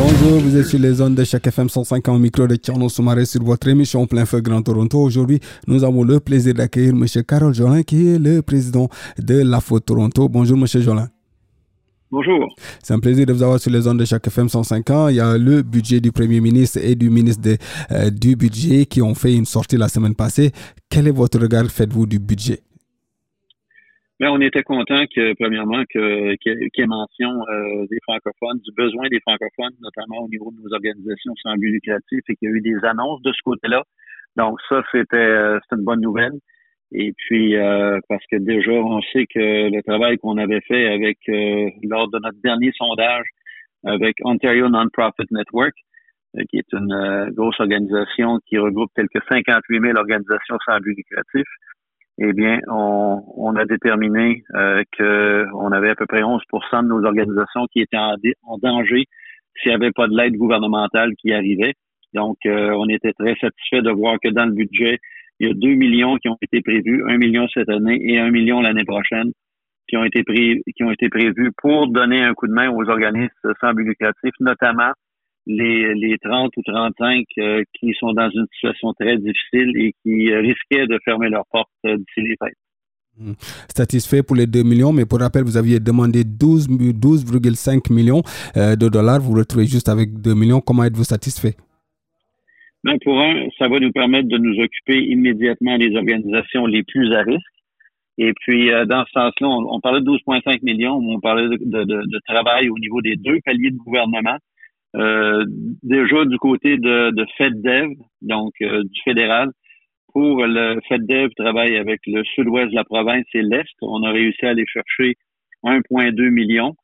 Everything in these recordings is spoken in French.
Bonjour, vous êtes sur les zones de chaque FM 105 en micro de Tierno Soumaré sur votre émission Plein Feu Grand Toronto. Aujourd'hui, nous avons le plaisir d'accueillir M. Carole Jolin qui est le président de l'AFO Toronto. Bonjour M. Jolin. Bonjour. C'est un plaisir de vous avoir sur les zones de chaque FM 105 ans. Il y a le budget du Premier ministre et du ministre de, euh, du budget qui ont fait une sortie la semaine passée. Quel est votre regard, faites-vous, du budget? Mais on était content que, premièrement, qu'il y ait mention euh, des francophones, du besoin des francophones, notamment au niveau de nos organisations sans but lucratif, et qu'il y a eu des annonces de ce côté-là. Donc ça, c'était euh, une bonne nouvelle. Et puis, euh, parce que déjà, on sait que le travail qu'on avait fait avec euh, lors de notre dernier sondage avec Ontario Non-Profit Network, euh, qui est une grosse organisation qui regroupe quelques 58 000 organisations sans but lucratif, eh bien, on, a déterminé euh, qu'on avait à peu près 11% de nos organisations qui étaient en, danger s'il n'y avait pas de l'aide gouvernementale qui arrivait. Donc, on était très satisfait de voir que dans le budget, il y a 2 millions qui ont été prévus, 1 million cette année et 1 million l'année prochaine qui ont été qui ont été prévus pour donner un coup de main aux organismes sans but lucratif, notamment les, les 30 ou 35 euh, qui sont dans une situation très difficile et qui risquaient de fermer leurs portes euh, d'ici les fêtes. Hmm. Satisfait pour les 2 millions, mais pour rappel, vous aviez demandé 12,5 12, millions euh, de dollars. Vous, vous retrouvez juste avec 2 millions. Comment êtes-vous satisfait? Ben, pour un, ça va nous permettre de nous occuper immédiatement des organisations les plus à risque. Et puis, euh, dans ce sens-là, on, parlait de 12,5 millions, on parlait de, de, de, travail au niveau des deux paliers de gouvernement. Euh, déjà du côté de, de FedDev, donc euh, du fédéral, pour le FedDev travaille avec le sud-ouest de la province et l'Est. On a réussi à aller chercher 1,2 million.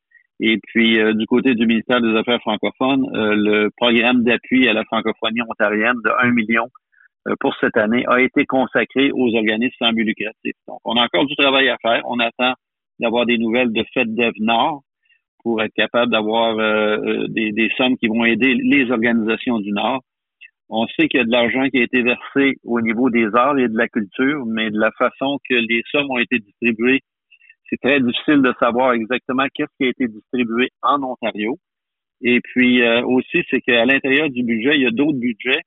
Et puis, euh, du côté du ministère des Affaires francophones, le programme d'appui à la francophonie ontarienne de 1 million pour cette année a été consacré aux organismes sans but. Donc, on a encore du travail à faire. On attend d'avoir des nouvelles de FedDev Nord pour être capable d'avoir des, des, sommes qui vont aider les organisations du Nord. On sait qu'il y a de l'argent qui a été versé au niveau des arts et de la culture, mais de la façon que les sommes ont été distribuées c'est très difficile de savoir exactement qu'est-ce qui a été distribué en Ontario. Et puis euh, aussi, c'est qu'à l'intérieur du budget, il y a d'autres budgets.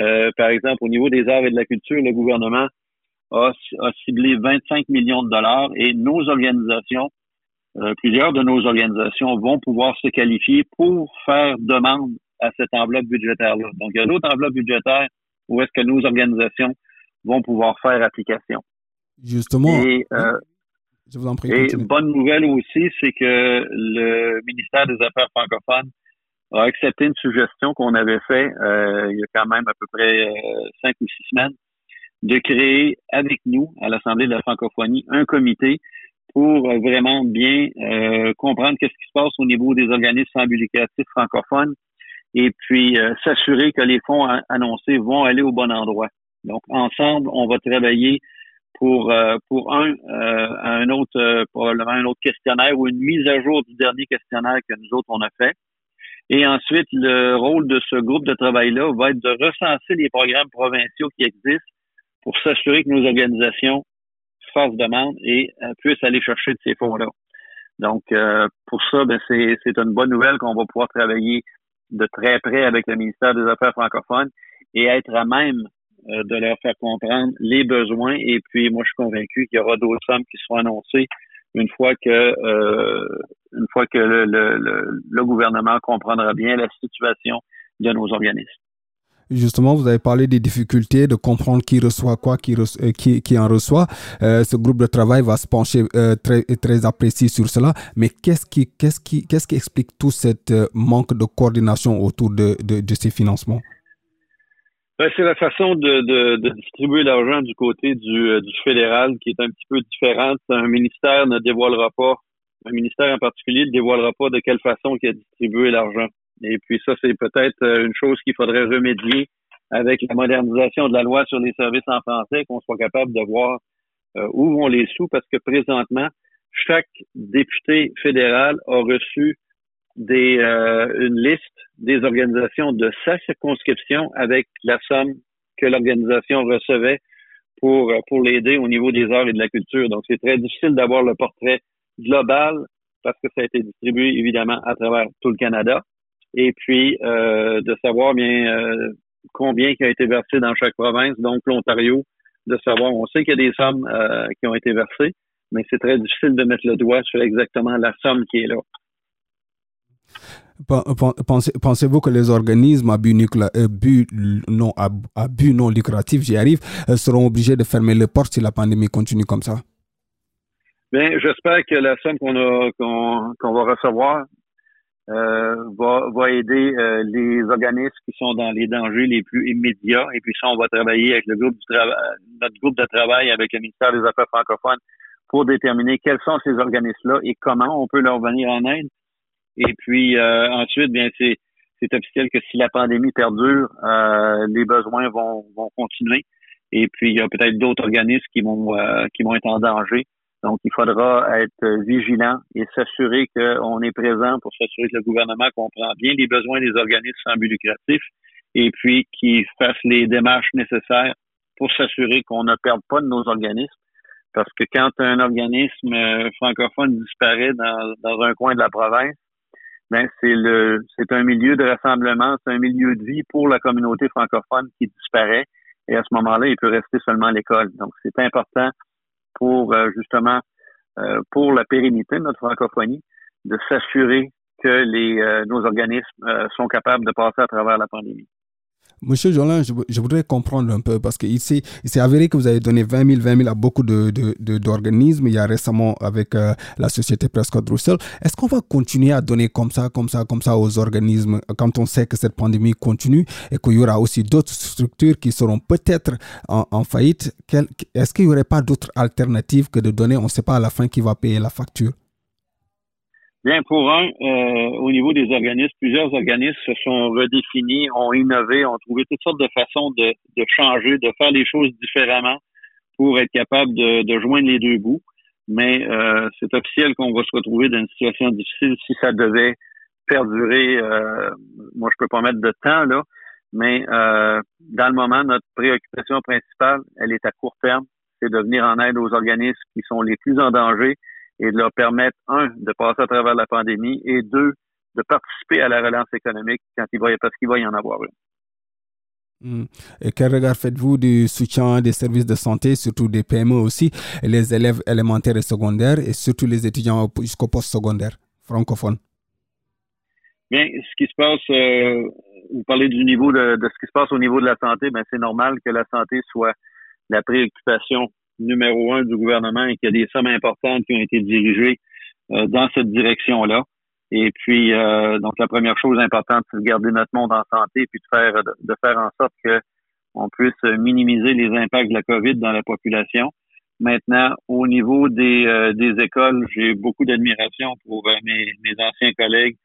Euh, par exemple, au niveau des arts et de la culture, le gouvernement a, ciblé 25 millions de dollars et nos organisations, euh, plusieurs de nos organisations vont pouvoir se qualifier pour faire demande à cette enveloppe budgétaire-là. Donc, il y a d'autres enveloppes budgétaires où est-ce que nos organisations vont pouvoir faire application. Justement. Et, je vous en prie. Et bonne nouvelle aussi, c'est que le ministère des Affaires francophones a accepté une suggestion qu'on avait fait euh, il y a quand même à peu près euh, cinq ou six semaines de créer avec nous à l'Assemblée de la francophonie un comité pour vraiment bien euh, comprendre qu'est-ce qui se passe au niveau des organismes sans francophones et puis s'assurer que les fonds annoncés vont aller au bon endroit. Donc ensemble, on va travailler pour euh, pour un euh, un autre euh, probablement un autre questionnaire ou une mise à jour du dernier questionnaire que nous autres on a fait. Et ensuite, le rôle de ce groupe de travail-là va être de recenser les programmes provinciaux qui existent pour s'assurer que nos organisations fassent demande et puissent aller chercher de ces fonds-là. Donc, pour ça, ben, c'est, c'est une bonne nouvelle qu'on va pouvoir travailler de très près avec le ministère des Affaires francophones et être à même euh, de leur faire comprendre les besoins. Et puis, moi, je suis convaincu qu'il y aura d'autres sommes qui seront annoncées une fois que euh, une fois que le, le, le, gouvernement comprendra bien la situation de nos organismes. Justement, vous avez parlé des difficultés de comprendre qui reçoit quoi, qui, euh, qui, en reçoit. ce groupe de travail va se pencher très, très apprécié sur cela. Mais qu'est-ce qui, qu'est-ce qui, qu'est-ce qui explique tout ce manque de coordination autour de, ces financements? Ben, c'est la façon de, distribuer l'argent du côté du, euh, du, fédéral qui est un petit peu différente. Un ministère ne dévoilera pas, un ministère en particulier ne dévoilera pas de quelle façon il a distribué l'argent. Et puis ça, c'est peut-être euh, une chose qu'il faudrait remédier avec la modernisation de la loi sur les services en français, qu'on soit capable de voir euh, où vont les sous, parce que présentement, chaque député fédéral a reçu des, euh, une liste des organisations de sa circonscription avec la somme que l'organisation recevait pour, pour l'aider au niveau des arts et de la culture. Donc, c'est très difficile d'avoir le portrait global parce que ça a été distribué évidemment à travers tout le Canada. Et puis, euh, de savoir bien euh, combien qui a été versé dans chaque province, donc l'Ontario, de savoir, on sait qu'il y a des sommes euh, qui ont été versées, mais c'est très difficile de mettre le doigt sur exactement la somme qui est là. Pensez-vous que les organismes à but, non, à, but non lucratif, j'y arrive, seront obligés de fermer les portes si la pandémie continue comme ça? Bien, j'espère que la somme qu'on qu'on va recevoir va, va aider euh, les organismes qui sont dans les dangers les plus immédiats. Et puis ça, on va travailler avec le groupe du notre groupe de travail avec le ministère des Affaires francophones pour déterminer quels sont ces organismes-là et comment on peut leur venir en aide. Et puis euh, ensuite, bien c'est c'est officiel que si la pandémie perdure, les besoins vont, vont continuer. Et puis il y a peut-être d'autres organismes qui vont qui vont être en danger. Donc, il faudra être vigilant et s'assurer qu'on est présent pour s'assurer que le gouvernement comprend bien les besoins des organismes sans but lucratif et puis qu'il fasse les démarches nécessaires pour s'assurer qu'on ne perde pas de nos organismes. Parce que quand un organisme euh, francophone disparaît dans, un coin de la province, ben c'est le c'est un milieu de rassemblement, c'est un milieu de vie pour la communauté francophone qui disparaît. Et à ce moment-là, il peut rester seulement l'école. Donc, c'est important pour euh, justement euh, pour la pérennité de notre francophonie, de s'assurer que les, euh, nos organismes sont capables de passer à travers la pandémie. Monsieur Jolin, je, voudrais comprendre un peu parce qu'il s'est avéré que vous avez donné 20 000, 20 000 à beaucoup d'organismes. De, il y a récemment avec euh, la société Prescott Russell. Est-ce qu'on va continuer à donner comme ça, comme ça, comme ça aux organismes quand on sait que cette pandémie continue et qu'il y aura aussi d'autres structures qui seront peut-être en, en, faillite Est-ce qu'il n'y aurait pas d'autres alternatives que de donner, on ne sait pas à la fin qui va payer la facture Bien, pour un, euh, au niveau des organismes, plusieurs organismes se sont redéfinis, ont innové, ont trouvé toutes sortes de façons de, de changer, de faire les choses différemment pour être capable de, de joindre les deux bouts. Mais euh, c'est officiel qu'on va se retrouver dans une situation difficile si ça devait perdurer. Euh, moi, je peux pas mettre de temps là, mais euh, dans le moment, notre préoccupation principale, elle est à court terme, c'est de venir en aide aux organismes qui sont les plus en danger et de leur permettre, un, de passer à travers la pandémie et deux, de participer à la relance économique quand il va, parce qu'il va y en avoir une. Hmm. Et quel regard faites-vous du soutien des services de santé, surtout des PME aussi, les élèves élémentaires et secondaires, et surtout les étudiants jusqu'au post-secondaire francophones? Bien, ce qui se passe, euh, vous parlez du niveau de, de, ce qui se passe au niveau de la santé, ben c'est normal que la santé soit la préoccupation numéro un du gouvernement et qu'il y a des sommes importantes qui ont été dirigées euh, dans cette direction-là. Et puis, euh, donc la première chose importante, c'est de garder notre monde en santé puis de faire de, faire en sorte que on puisse minimiser les impacts de la COVID dans la population. Maintenant, au niveau des, euh, des écoles, j'ai beaucoup d'admiration pour mes, mes anciens collègues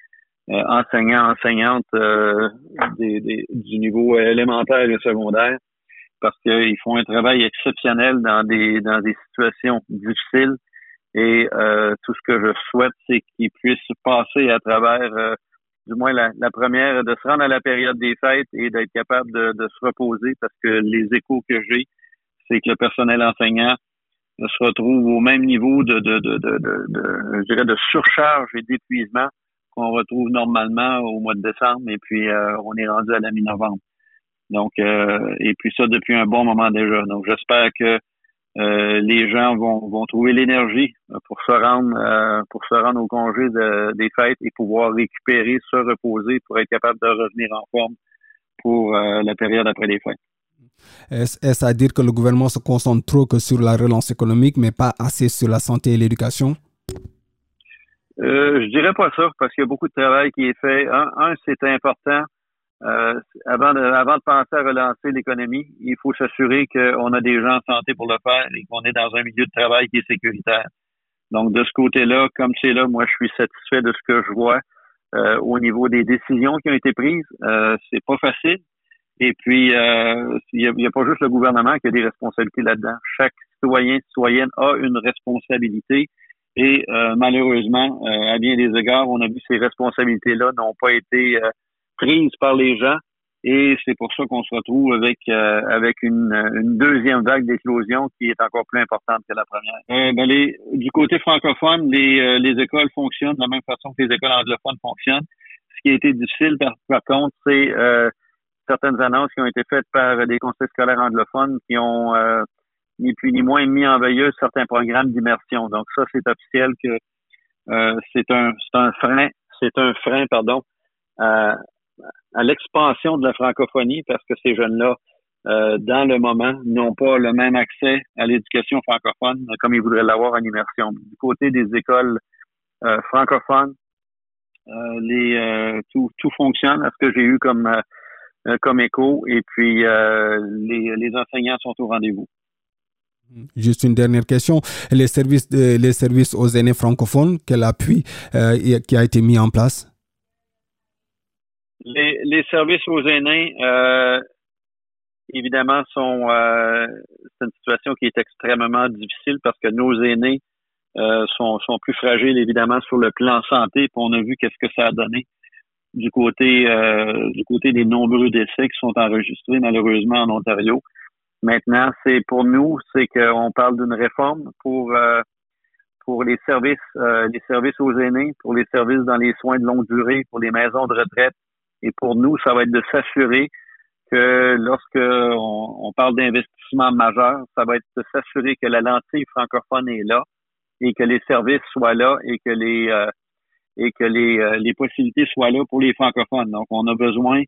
enseignants, enseignantes des, du niveau élémentaire et secondaire parce qu'ils font un travail exceptionnel dans des dans des situations difficiles. Et euh, tout ce que je souhaite, c'est qu'ils puissent passer à travers, euh, du moins la, la, première, de se rendre à la période des fêtes et d'être capable de, de, se reposer, parce que les échos que j'ai, c'est que le personnel enseignant se retrouve au même niveau de, de, de, de, je dirais, de surcharge et d'épuisement qu'on retrouve normalement au mois de décembre. Et puis, euh, on est rendu à la mi-novembre. Donc, euh, et puis ça depuis un bon moment déjà. Donc, j'espère que euh, les gens vont, vont trouver l'énergie pour se rendre euh, pour se rendre au congé des fêtes et pouvoir récupérer, se reposer pour être capable de revenir en forme pour la période après les fêtes. Est-ce à dire que le gouvernement se concentre trop que sur la relance économique, mais pas assez sur la santé et l'éducation? Euh, je dirais pas ça, parce qu'il y a beaucoup de travail qui est fait. un c'est important euh, avant, de, avant de penser à relancer l'économie, il faut s'assurer qu'on a des gens en santé pour le faire et qu'on est dans un milieu de travail qui est sécuritaire. Donc, de ce côté-là, comme c'est là, moi, je suis satisfait de ce que je vois. au niveau des décisions qui ont été prises. c'est pas facile. Et puis, il n'y a, pas juste le gouvernement qui a des responsabilités là-dedans. Chaque citoyen, citoyenne a une responsabilité. Et malheureusement, à bien des égards, on a vu ces responsabilités-là n'ont pas été prises par les gens. Et c'est pour ça qu'on se retrouve avec euh, avec une, une, deuxième vague d'éclosion qui est encore plus importante que la première. Euh, ben les, du côté francophone, les, euh, les écoles fonctionnent de la même façon que les écoles anglophones fonctionnent. Ce qui a été difficile, par, par contre, c'est euh, certaines annonces qui ont été faites par des conseils scolaires anglophones qui ont ni plus ni moins mis en veilleuse certains programmes d'immersion. Donc ça, c'est officiel que c'est un c'est un frein, c'est un frein, pardon, l'expansion de la francophonie parce que ces jeunes-là, euh, dans le moment, n'ont pas le même accès à l'éducation francophone comme ils voudraient l'avoir en immersion. Du côté des écoles euh, francophones, euh, les tout, fonctionne à ce que j'ai eu comme comme écho et puis les, les enseignants sont au rendez-vous. Juste une dernière question. Les services, les services aux aînés francophones, quel appui qui a été mis en place? Les, les services aux aînés, euh, évidemment, sont euh, c'est une situation qui est extrêmement difficile parce que nos aînés euh, sont, sont plus fragiles, évidemment, sur le plan santé. Puis on a vu qu'est-ce que ça a donné du côté euh, du côté des nombreux décès qui sont enregistrés malheureusement en Ontario. Maintenant, c'est pour nous, c'est qu'on parle d'une réforme pour euh, pour les services les services aux aînés, pour les services dans les soins de longue durée, pour les maisons de retraite, et pour nous, ça va être de s'assurer que lorsque on, parle d'investissement majeur, ça va être de s'assurer que la lentille francophone est là et que les services soient là et que les euh, et que les, euh, les possibilités soient là pour les francophones. Donc, on a besoin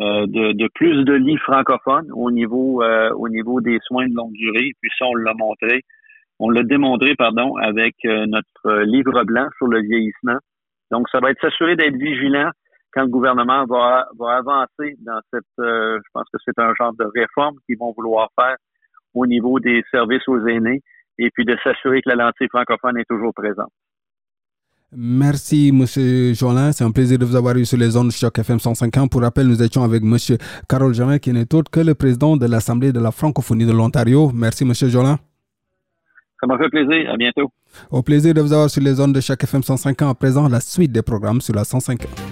euh, de, de, plus de lits francophones au niveau au niveau des soins de longue durée. Puis ça, on l'a montré, on l'a démontré, pardon, avec notre livre blanc sur le vieillissement. Donc, ça va être s'assurer d'être vigilant quand le gouvernement va, va avancer dans cette, euh, je pense que c'est un genre de réforme qu'ils vont vouloir faire au niveau des services aux aînés et puis de s'assurer que la lentille francophone est toujours présente. Merci, M. Jolin. C'est un plaisir de vous avoir eu sur les zones de Choc FM 150. Pour rappel, nous étions avec M. Carole Jamin, qui n'est autre que le président de l'Assemblée de la francophonie de l'Ontario. Merci, M. Jolin. Ça m'a fait plaisir. À bientôt. Au plaisir de vous avoir sur les zones de Choc FM 150. À présent, la suite des programmes sur la 150.